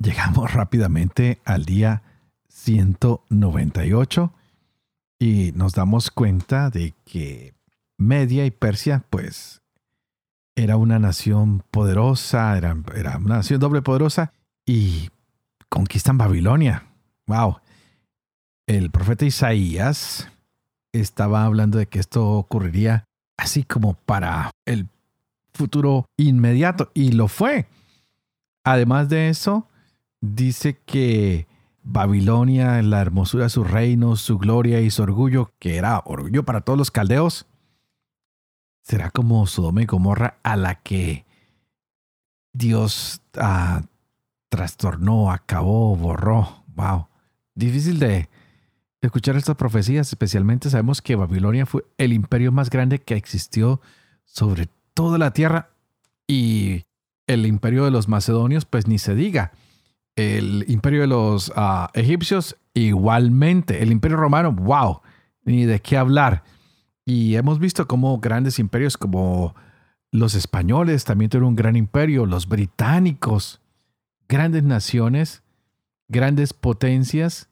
Llegamos rápidamente al día 198 y nos damos cuenta de que Media y Persia, pues, era una nación poderosa, era, era una nación doble poderosa y conquistan Babilonia. ¡Wow! El profeta Isaías estaba hablando de que esto ocurriría así como para el futuro inmediato y lo fue. Además de eso, dice que Babilonia, la hermosura de su reino, su gloria y su orgullo, que era orgullo para todos los caldeos, será como Sodoma y Gomorra a la que Dios ah, trastornó, acabó, borró. Wow. Difícil de escuchar estas profecías, especialmente sabemos que Babilonia fue el imperio más grande que existió sobre toda la tierra y el imperio de los macedonios, pues ni se diga el imperio de los ah, egipcios igualmente, el imperio romano, wow, ni de qué hablar. Y hemos visto cómo grandes imperios como los españoles también tuvieron un gran imperio, los británicos, grandes naciones, grandes potencias,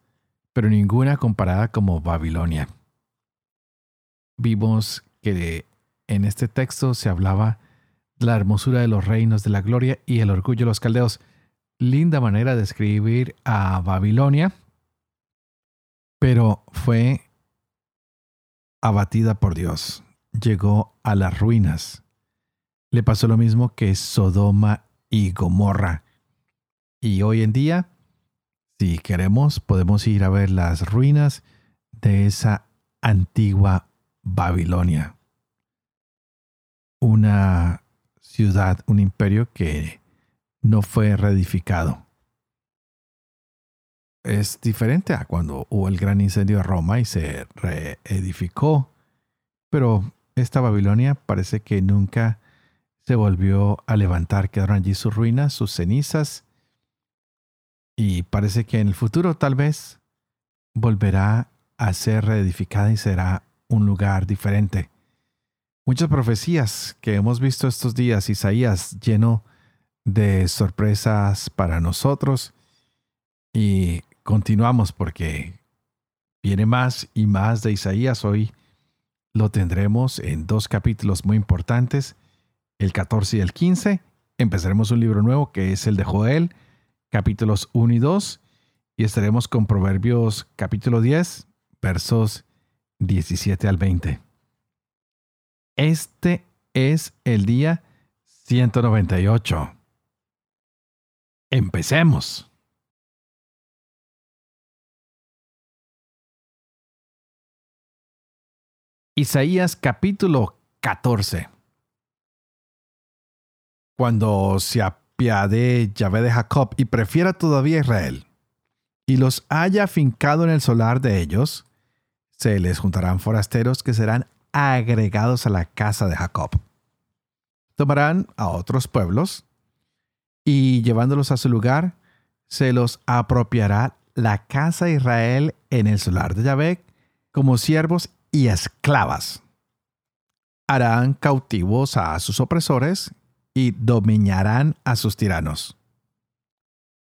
pero ninguna comparada como Babilonia. Vimos que en este texto se hablaba la hermosura de los reinos de la gloria y el orgullo de los caldeos linda manera de escribir a Babilonia, pero fue abatida por Dios. Llegó a las ruinas. Le pasó lo mismo que Sodoma y Gomorra. Y hoy en día, si queremos, podemos ir a ver las ruinas de esa antigua Babilonia. Una ciudad, un imperio que no fue reedificado. Es diferente a cuando hubo el gran incendio de Roma y se reedificó, pero esta Babilonia parece que nunca se volvió a levantar, quedaron allí sus ruinas, sus cenizas, y parece que en el futuro tal vez volverá a ser reedificada y será un lugar diferente. Muchas profecías que hemos visto estos días, Isaías lleno de sorpresas para nosotros y continuamos porque viene más y más de Isaías. Hoy lo tendremos en dos capítulos muy importantes, el 14 y el 15. Empezaremos un libro nuevo que es el de Joel, capítulos 1 y 2, y estaremos con Proverbios capítulo 10, versos 17 al 20. Este es el día 198. Empecemos. Isaías capítulo 14. Cuando se apiade Yahvé de Jacob y prefiera todavía Israel, y los haya fincado en el solar de ellos, se les juntarán forasteros que serán agregados a la casa de Jacob. Tomarán a otros pueblos y llevándolos a su lugar, se los apropiará la casa de Israel en el solar de Yahvé como siervos y esclavas. Harán cautivos a sus opresores y dominarán a sus tiranos.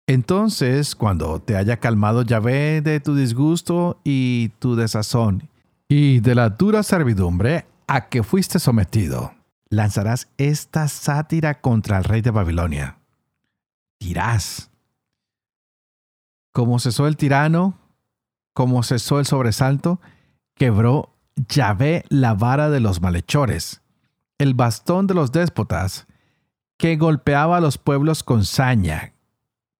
Entonces, cuando te haya calmado Yahvé de tu disgusto y tu desazón, y de la dura servidumbre a que fuiste sometido, lanzarás esta sátira contra el rey de Babilonia dirás. Como cesó el tirano, como cesó el sobresalto, quebró Yahvé la vara de los malhechores, el bastón de los déspotas, que golpeaba a los pueblos con saña,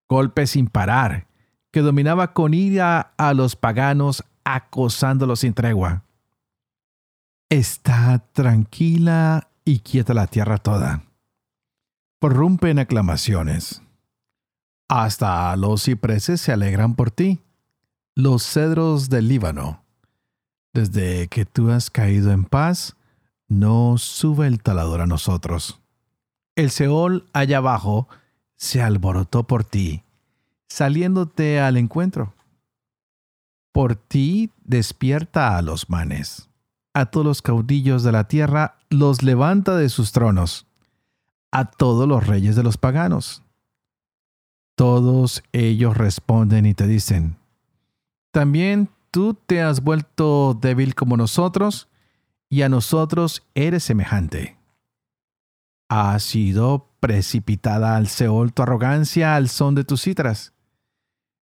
golpe sin parar, que dominaba con ira a los paganos, acosándolos sin tregua. Está tranquila y quieta la tierra toda. Prorrumpe en aclamaciones Hasta los cipreses se alegran por ti, los cedros del Líbano. Desde que tú has caído en paz, no sube el talador a nosotros. El Seol allá abajo se alborotó por ti, saliéndote al encuentro. Por ti despierta a los manes, a todos los caudillos de la tierra los levanta de sus tronos, a todos los reyes de los paganos. Todos ellos responden y te dicen, también tú te has vuelto débil como nosotros, y a nosotros eres semejante. Ha sido precipitada al Seol tu arrogancia al son de tus citras.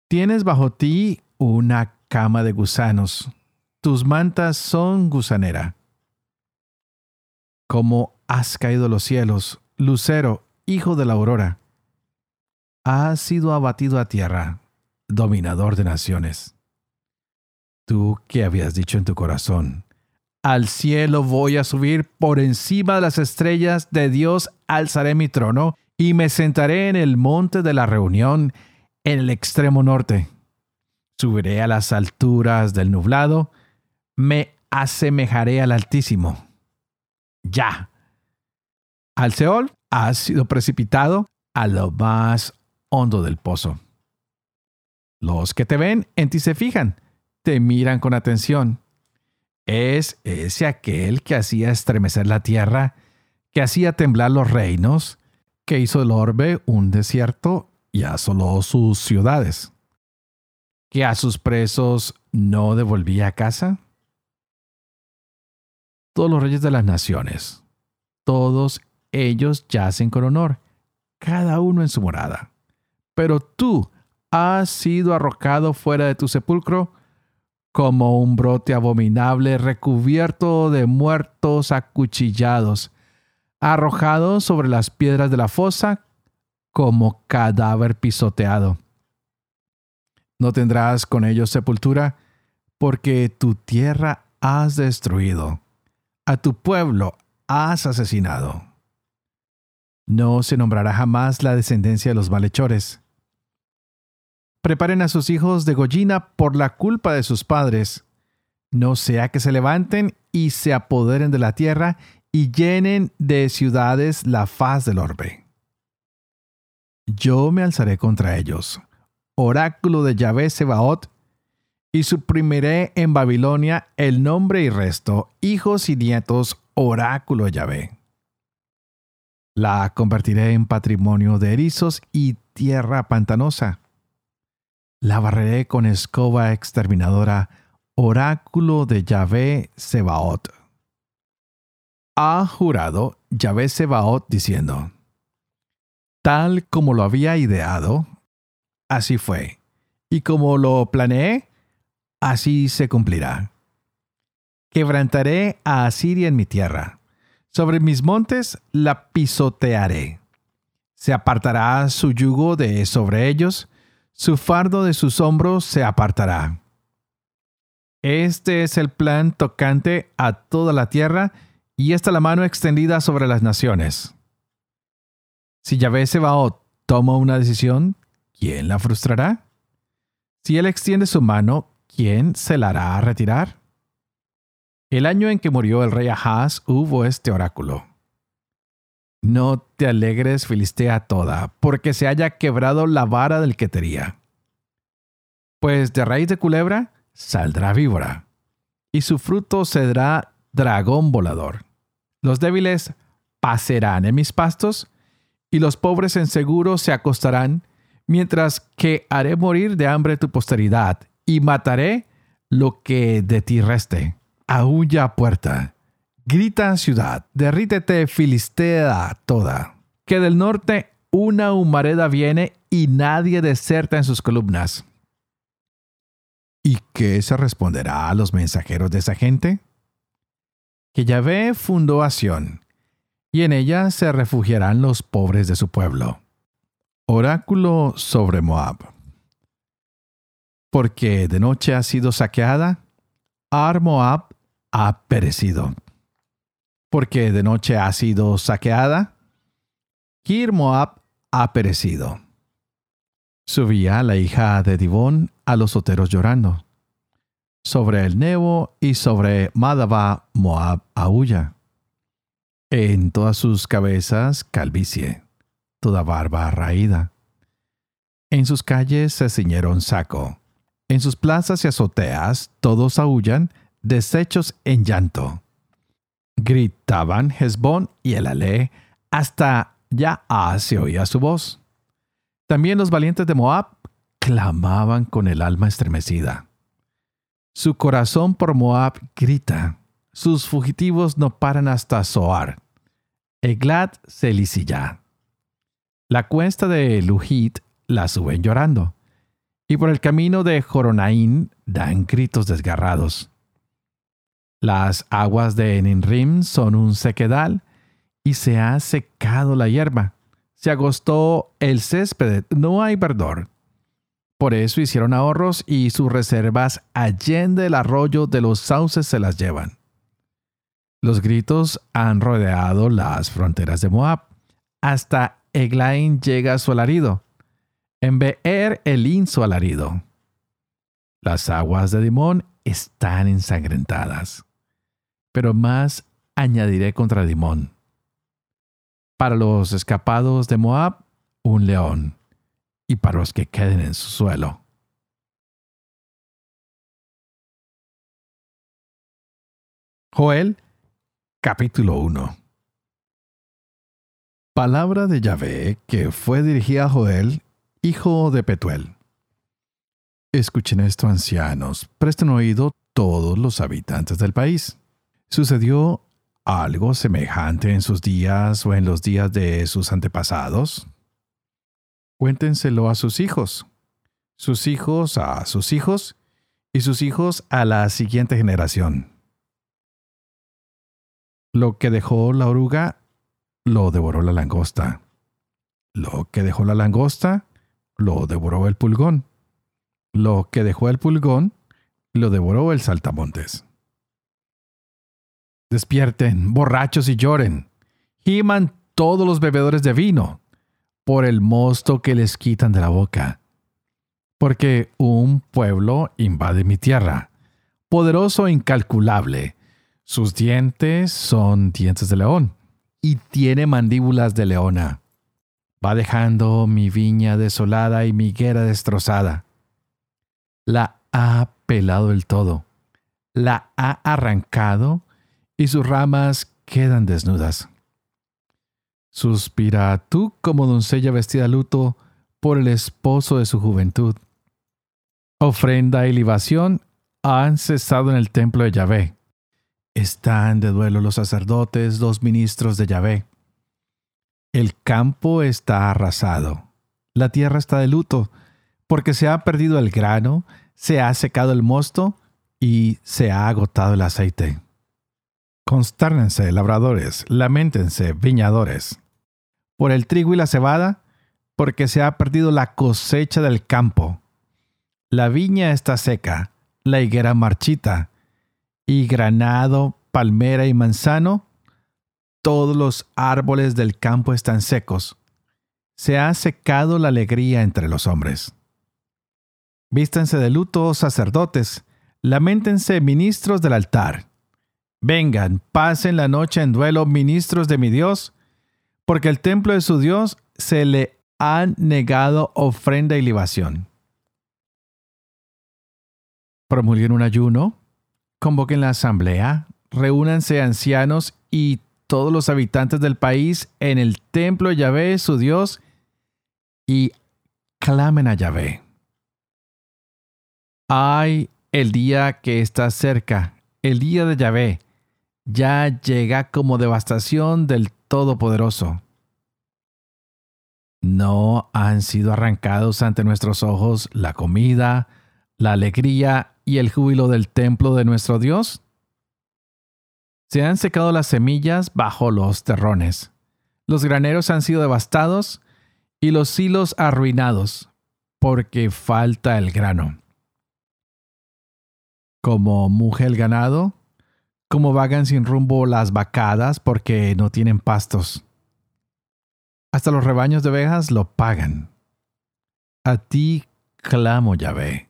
Tienes bajo ti una cama de gusanos. Tus mantas son gusanera. Como has caído los cielos, lucero, hijo de la aurora. Has sido abatido a tierra, dominador de naciones. Tú que habías dicho en tu corazón, al cielo voy a subir, por encima de las estrellas de Dios alzaré mi trono y me sentaré en el monte de la reunión en el extremo norte. Subiré a las alturas del nublado, me asemejaré al Altísimo. Ya. Al Seol has sido precipitado a lo más hondo del pozo. Los que te ven en ti se fijan, te miran con atención es ese aquel que hacía estremecer la tierra, que hacía temblar los reinos, que hizo el orbe un desierto y asoló sus ciudades, que a sus presos no devolvía a casa. Todos los reyes de las naciones, todos ellos yacen con honor, cada uno en su morada. Pero tú has sido arrojado fuera de tu sepulcro, como un brote abominable recubierto de muertos acuchillados, arrojados sobre las piedras de la fosa como cadáver pisoteado. No tendrás con ellos sepultura, porque tu tierra has destruido, a tu pueblo has asesinado. No se nombrará jamás la descendencia de los malhechores Preparen a sus hijos de gollina por la culpa de sus padres. No sea que se levanten y se apoderen de la tierra y llenen de ciudades la faz del orbe. Yo me alzaré contra ellos, oráculo de Yahvé Sebaot, y suprimiré en Babilonia el nombre y resto, hijos y nietos, oráculo de Yahvé. La convertiré en patrimonio de erizos y tierra pantanosa la barreré con escoba exterminadora, oráculo de Yahvé Sebaot. Ha jurado Yahvé Sebaot diciendo, tal como lo había ideado, así fue, y como lo planeé, así se cumplirá. Quebrantaré a Asiria en mi tierra, sobre mis montes la pisotearé. Se apartará su yugo de sobre ellos, su fardo de sus hombros se apartará. Este es el plan tocante a toda la tierra y esta la mano extendida sobre las naciones. Si Yahvé Sebaot toma una decisión, ¿quién la frustrará? Si él extiende su mano, ¿quién se la hará retirar? El año en que murió el rey Ahaz hubo este oráculo. No te alegres, Filistea toda, porque se haya quebrado la vara del que tería. Pues de raíz de culebra saldrá víbora, y su fruto será dragón volador. Los débiles pasarán en mis pastos, y los pobres en seguro se acostarán, mientras que haré morir de hambre tu posteridad, y mataré lo que de ti reste. Aúlla puerta Grita ciudad, derrítete Filistea toda, que del norte una humareda viene y nadie deserta en sus columnas. ¿Y qué se responderá a los mensajeros de esa gente? Que Yahvé fundó a y en ella se refugiarán los pobres de su pueblo. Oráculo sobre Moab. Porque de noche ha sido saqueada, Ar Moab ha perecido porque de noche ha sido saqueada. Kir Moab ha perecido. Subía la hija de Dibón a los oteros llorando. Sobre el Nebo y sobre Madaba Moab aúlla. En todas sus cabezas calvicie, toda barba raída. En sus calles se ciñeron saco. En sus plazas y azoteas todos aullan, deshechos en llanto. Gritaban Hezbón y el Ale, hasta ya se oía su voz. También los valientes de Moab clamaban con el alma estremecida. Su corazón por Moab grita, sus fugitivos no paran hasta Zoar. Eglat se lisilla. La cuesta de Luhit la suben llorando, y por el camino de Joronaín dan gritos desgarrados. Las aguas de Eninrim son un sequedal, y se ha secado la hierba. Se agostó el césped, no hay verdor. Por eso hicieron ahorros y sus reservas allende el arroyo de los sauces se las llevan. Los gritos han rodeado las fronteras de Moab. Hasta Eglain llega su alarido. En Beer Elín su alarido. Las aguas de Dimón están ensangrentadas. Pero más añadiré contra Dimón. Para los escapados de Moab, un león y para los que queden en su suelo. Joel capítulo 1 Palabra de Yahvé que fue dirigida a Joel, hijo de Petuel. Escuchen esto, ancianos, presten oído todos los habitantes del país. ¿Sucedió algo semejante en sus días o en los días de sus antepasados? cuéntenselo a sus hijos, sus hijos a sus hijos y sus hijos a la siguiente generación. Lo que dejó la oruga, lo devoró la langosta. Lo que dejó la langosta, lo devoró el pulgón. Lo que dejó el pulgón, lo devoró el saltamontes. Despierten, borrachos y lloren. Giman todos los bebedores de vino por el mosto que les quitan de la boca. Porque un pueblo invade mi tierra, poderoso e incalculable. Sus dientes son dientes de león y tiene mandíbulas de leona. Va dejando mi viña desolada y mi higuera destrozada. La ha pelado el todo, la ha arrancado y sus ramas quedan desnudas. Suspira tú como doncella vestida de luto por el esposo de su juventud. Ofrenda y libación han cesado en el templo de Yahvé. Están de duelo los sacerdotes, los ministros de Yahvé. El campo está arrasado. La tierra está de luto, porque se ha perdido el grano, se ha secado el mosto y se ha agotado el aceite. Constárnense, labradores, lamentense, viñadores. Por el trigo y la cebada, porque se ha perdido la cosecha del campo. La viña está seca, la higuera marchita, y granado, palmera y manzano, todos los árboles del campo están secos. Se ha secado la alegría entre los hombres. Vístanse de luto, sacerdotes, lamentense, ministros del altar Vengan, pasen la noche en duelo, ministros de mi Dios, porque el templo de su Dios se le han negado ofrenda y libación. Promulguen un ayuno, convoquen la asamblea, reúnanse ancianos y todos los habitantes del país en el templo de Yahvé, su Dios, y clamen a Yahvé. Ay, el día que está cerca, el día de Yahvé, ya llega como devastación del Todopoderoso. ¿No han sido arrancados ante nuestros ojos la comida, la alegría y el júbilo del templo de nuestro Dios? Se han secado las semillas bajo los terrones. Los graneros han sido devastados y los hilos arruinados, porque falta el grano. Como mujer el ganado, como vagan sin rumbo las vacadas porque no tienen pastos. Hasta los rebaños de ovejas lo pagan. a ti clamo Yahvé,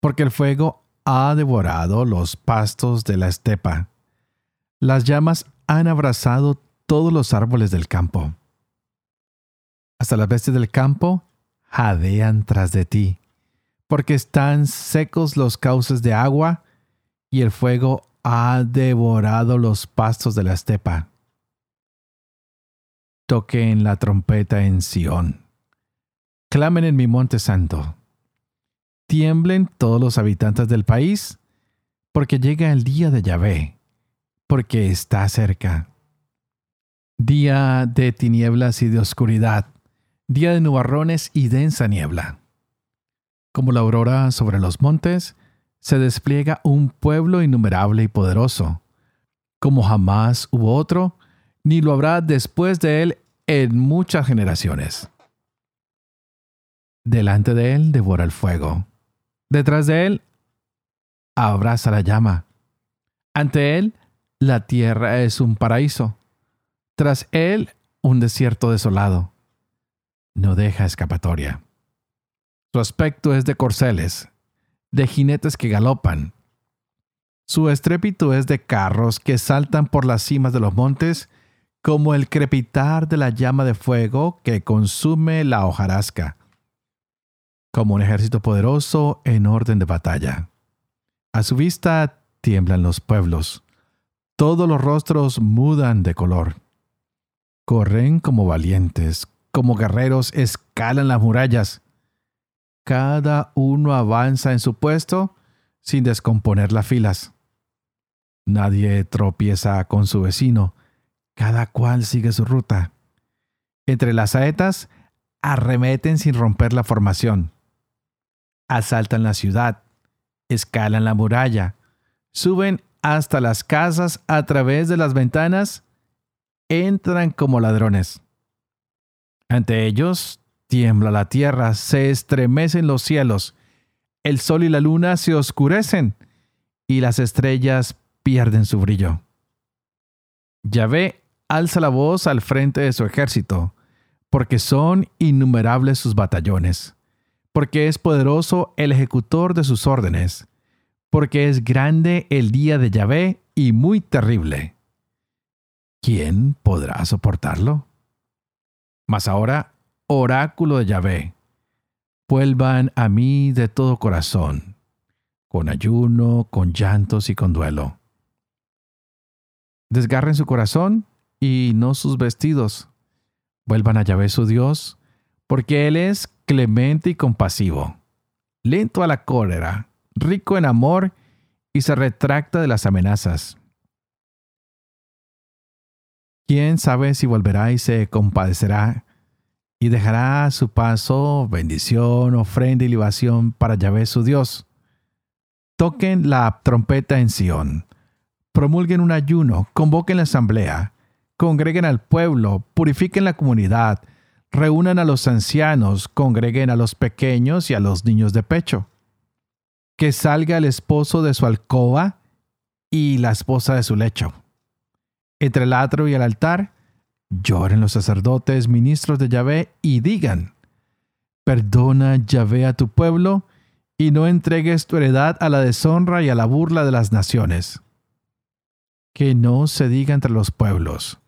porque el fuego ha devorado los pastos de la estepa. Las llamas han abrazado todos los árboles del campo. Hasta las bestias del campo jadean tras de ti, porque están secos los cauces de agua y el fuego ha devorado los pastos de la estepa. Toquen la trompeta en Sión. Clamen en mi monte santo. Tiemblen todos los habitantes del país, porque llega el día de Yahvé, porque está cerca. Día de tinieblas y de oscuridad, día de nubarrones y densa niebla. Como la aurora sobre los montes, se despliega un pueblo innumerable y poderoso, como jamás hubo otro, ni lo habrá después de él en muchas generaciones. Delante de él devora el fuego. Detrás de él abraza la llama. Ante él la tierra es un paraíso. Tras él un desierto desolado. No deja escapatoria. Su aspecto es de corceles, de jinetes que galopan. Su estrépito es de carros que saltan por las cimas de los montes, como el crepitar de la llama de fuego que consume la hojarasca, como un ejército poderoso en orden de batalla. A su vista tiemblan los pueblos, todos los rostros mudan de color. Corren como valientes, como guerreros escalan las murallas, cada uno avanza en su puesto sin descomponer las filas. Nadie tropieza con su vecino, cada cual sigue su ruta. Entre las saetas arremeten sin romper la formación. Asaltan la ciudad, escalan la muralla, suben hasta las casas a través de las ventanas, entran como ladrones. Ante ellos Tiembla la tierra, se estremecen los cielos, el sol y la luna se oscurecen y las estrellas pierden su brillo. Yahvé alza la voz al frente de su ejército, porque son innumerables sus batallones, porque es poderoso el ejecutor de sus órdenes, porque es grande el día de Yahvé y muy terrible. ¿Quién podrá soportarlo? Mas ahora oráculo de Yahvé, vuelvan a mí de todo corazón, con ayuno, con llantos y con duelo. Desgarren su corazón y no sus vestidos. Vuelvan a Yahvé su Dios, porque Él es clemente y compasivo, lento a la cólera, rico en amor y se retracta de las amenazas. ¿Quién sabe si volverá y se compadecerá y dejará su paso bendición, ofrenda y libación para Yahvé su Dios. Toquen la trompeta en Sión, promulguen un ayuno, convoquen la asamblea, congreguen al pueblo, purifiquen la comunidad, reúnan a los ancianos, congreguen a los pequeños y a los niños de pecho. Que salga el esposo de su alcoba y la esposa de su lecho. Entre el atro y el altar, Lloren los sacerdotes, ministros de Yahvé, y digan, perdona Yahvé a tu pueblo, y no entregues tu heredad a la deshonra y a la burla de las naciones. Que no se diga entre los pueblos,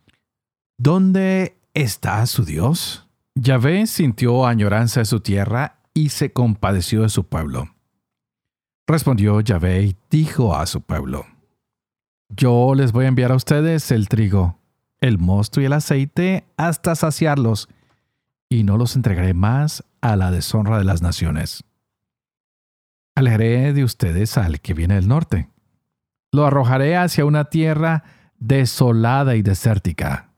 ¿dónde está su Dios? Yahvé sintió añoranza de su tierra y se compadeció de su pueblo. Respondió Yahvé y dijo a su pueblo, Yo les voy a enviar a ustedes el trigo el mosto y el aceite hasta saciarlos, y no los entregaré más a la deshonra de las naciones. Alejaré de ustedes al que viene del norte. Lo arrojaré hacia una tierra desolada y desértica.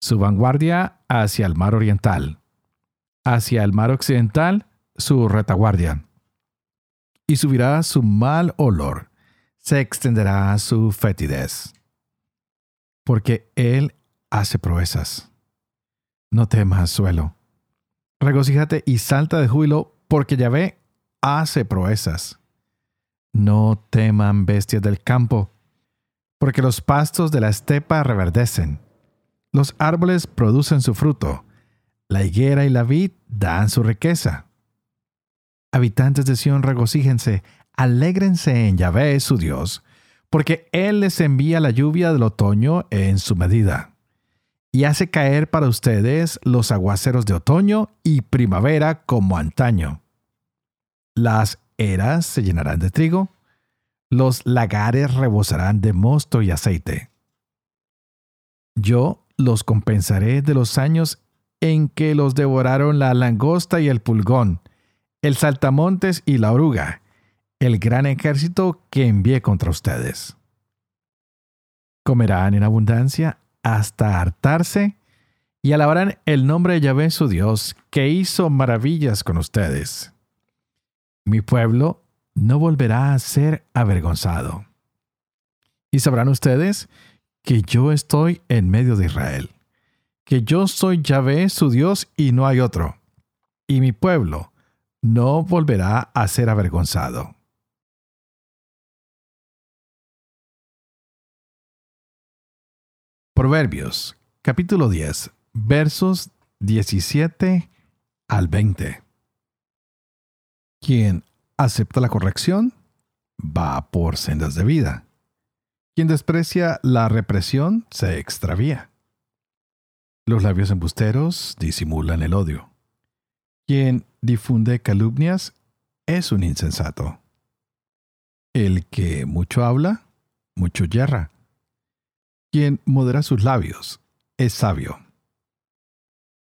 Su vanguardia hacia el mar oriental. Hacia el mar occidental, su retaguardia. Y subirá su mal olor. Se extenderá su fetidez porque Él hace proezas. No temas, suelo. Regocíjate y salta de júbilo, porque Yahvé hace proezas. No teman bestias del campo, porque los pastos de la estepa reverdecen. Los árboles producen su fruto. La higuera y la vid dan su riqueza. Habitantes de Sión, regocíjense, alégrense en Yahvé, su Dios, porque Él les envía la lluvia del otoño en su medida, y hace caer para ustedes los aguaceros de otoño y primavera como antaño. Las eras se llenarán de trigo, los lagares rebosarán de mosto y aceite. Yo los compensaré de los años en que los devoraron la langosta y el pulgón, el saltamontes y la oruga, el gran ejército que envié contra ustedes. Comerán en abundancia hasta hartarse y alabarán el nombre de Yahvé su Dios, que hizo maravillas con ustedes. Mi pueblo no volverá a ser avergonzado. Y sabrán ustedes que yo estoy en medio de Israel, que yo soy Yahvé su Dios y no hay otro, y mi pueblo no volverá a ser avergonzado. Proverbios, capítulo 10, versos 17 al 20. Quien acepta la corrección va por sendas de vida. Quien desprecia la represión se extravía. Los labios embusteros disimulan el odio. Quien difunde calumnias es un insensato. El que mucho habla, mucho yerra. Quien modera sus labios es sabio.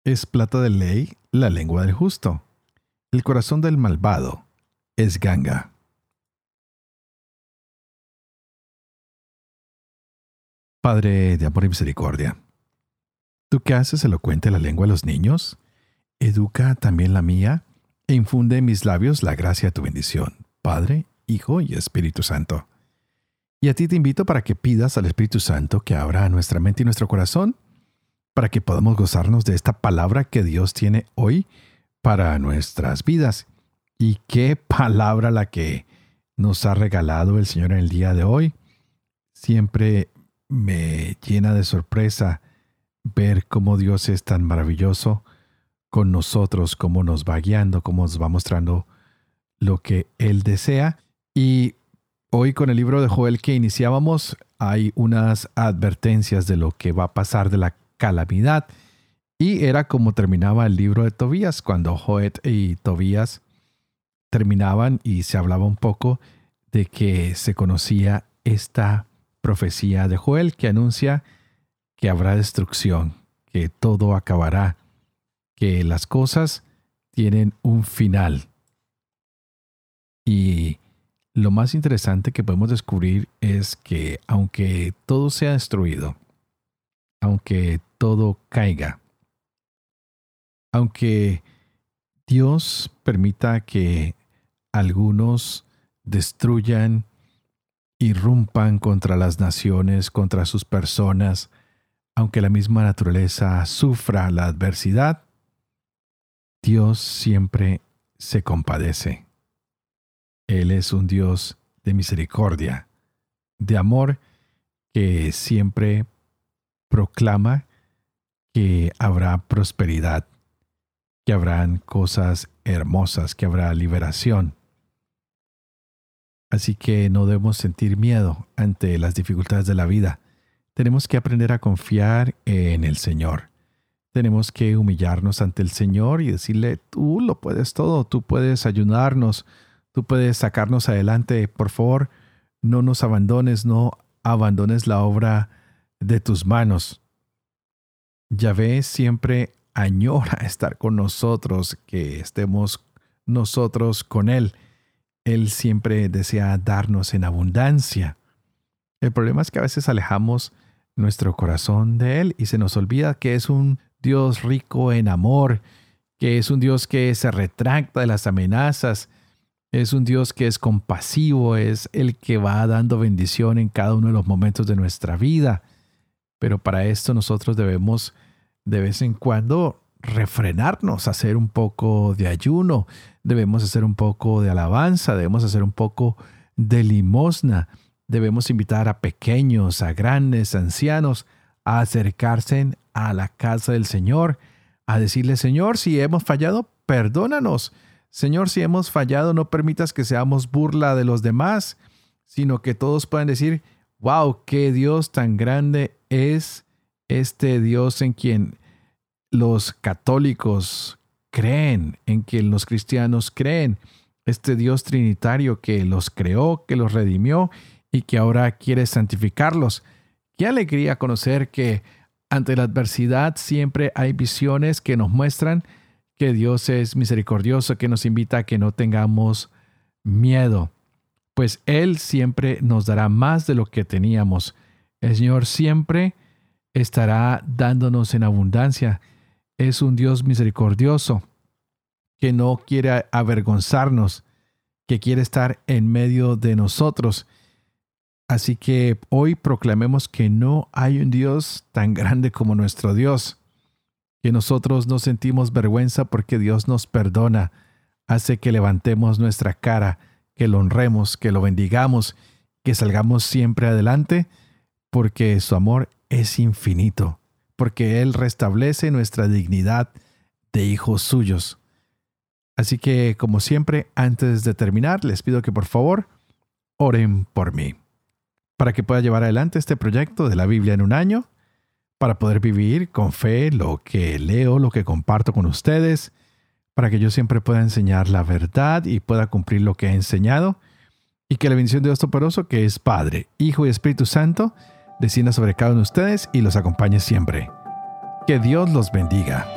Es plata de ley la lengua del justo. El corazón del malvado es ganga. Padre de amor y misericordia, ¿tú qué haces elocuente la lengua de los niños? Educa también la mía e infunde en mis labios la gracia de tu bendición, Padre, Hijo y Espíritu Santo. Y a ti te invito para que pidas al Espíritu Santo que abra nuestra mente y nuestro corazón para que podamos gozarnos de esta palabra que Dios tiene hoy para nuestras vidas. Y qué palabra la que nos ha regalado el Señor en el día de hoy. Siempre me llena de sorpresa ver cómo Dios es tan maravilloso con nosotros, cómo nos va guiando, cómo nos va mostrando lo que Él desea. Y Hoy con el libro de Joel que iniciábamos hay unas advertencias de lo que va a pasar de la calamidad. Y era como terminaba el libro de Tobías, cuando Joel y Tobías terminaban y se hablaba un poco de que se conocía esta profecía de Joel que anuncia que habrá destrucción, que todo acabará, que las cosas tienen un final. Y lo más interesante que podemos descubrir es que aunque todo sea destruido, aunque todo caiga, aunque Dios permita que algunos destruyan, irrumpan contra las naciones, contra sus personas, aunque la misma naturaleza sufra la adversidad, Dios siempre se compadece. Él es un Dios de misericordia, de amor, que siempre proclama que habrá prosperidad, que habrán cosas hermosas, que habrá liberación. Así que no debemos sentir miedo ante las dificultades de la vida. Tenemos que aprender a confiar en el Señor. Tenemos que humillarnos ante el Señor y decirle, tú lo puedes todo, tú puedes ayudarnos, Tú puedes sacarnos adelante. Por favor, no nos abandones, no abandones la obra de tus manos. Yahvé siempre añora estar con nosotros, que estemos nosotros con Él. Él siempre desea darnos en abundancia. El problema es que a veces alejamos nuestro corazón de Él y se nos olvida que es un Dios rico en amor, que es un Dios que se retracta de las amenazas, es un Dios que es compasivo, es el que va dando bendición en cada uno de los momentos de nuestra vida. Pero para esto nosotros debemos de vez en cuando refrenarnos, hacer un poco de ayuno, debemos hacer un poco de alabanza, debemos hacer un poco de limosna, debemos invitar a pequeños, a grandes, ancianos a acercarse a la casa del Señor, a decirle, Señor, si hemos fallado, perdónanos. Señor, si hemos fallado, no permitas que seamos burla de los demás, sino que todos puedan decir, wow, qué Dios tan grande es este Dios en quien los católicos creen, en quien los cristianos creen, este Dios trinitario que los creó, que los redimió y que ahora quiere santificarlos. Qué alegría conocer que ante la adversidad siempre hay visiones que nos muestran que Dios es misericordioso, que nos invita a que no tengamos miedo, pues Él siempre nos dará más de lo que teníamos. El Señor siempre estará dándonos en abundancia. Es un Dios misericordioso que no quiere avergonzarnos, que quiere estar en medio de nosotros. Así que hoy proclamemos que no hay un Dios tan grande como nuestro Dios, que nosotros no sentimos vergüenza porque Dios nos perdona, hace que levantemos nuestra cara, que lo honremos, que lo bendigamos, que salgamos siempre adelante, porque su amor es infinito, porque Él restablece nuestra dignidad de hijos suyos. Así que, como siempre, antes de terminar, les pido que por favor oren por mí, para que pueda llevar adelante este proyecto de la Biblia en un año, para poder vivir con fe lo que leo, lo que comparto con ustedes, para que yo siempre pueda enseñar la verdad y pueda cumplir lo que he enseñado, y que la bendición de Dios Toporoso, que es Padre, Hijo y Espíritu Santo, descienda sobre cada uno de ustedes y los acompañe siempre. Que Dios los bendiga.